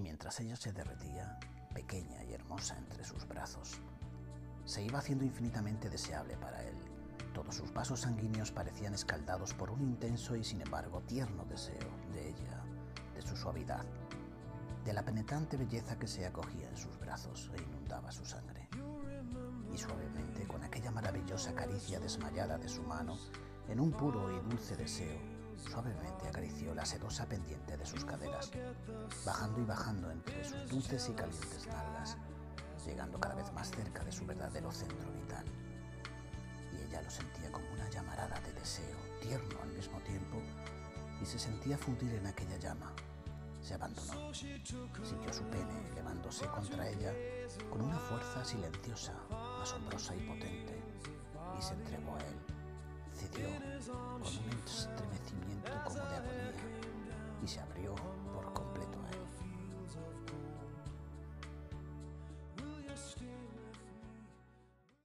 mientras ella se derretía, pequeña y hermosa entre sus brazos, se iba haciendo infinitamente deseable para él. Todos sus vasos sanguíneos parecían escaldados por un intenso y sin embargo tierno deseo de ella, de su suavidad, de la penetrante belleza que se acogía en sus brazos e inundaba su sangre. Y suavemente, con aquella maravillosa caricia desmayada de su mano, en un puro y dulce deseo, suavemente acarició la sedosa pendiente de sus caderas, bajando y bajando entre sus dulces y calientes nalgas, llegando cada vez más cerca de su verdadero centro vital. Y ella lo sentía como una llamarada de deseo, tierno al mismo tiempo, y se sentía fundir en aquella llama, se abandonó. Sintió su pene elevándose contra ella con una fuerza silenciosa, asombrosa y potente, y se abrió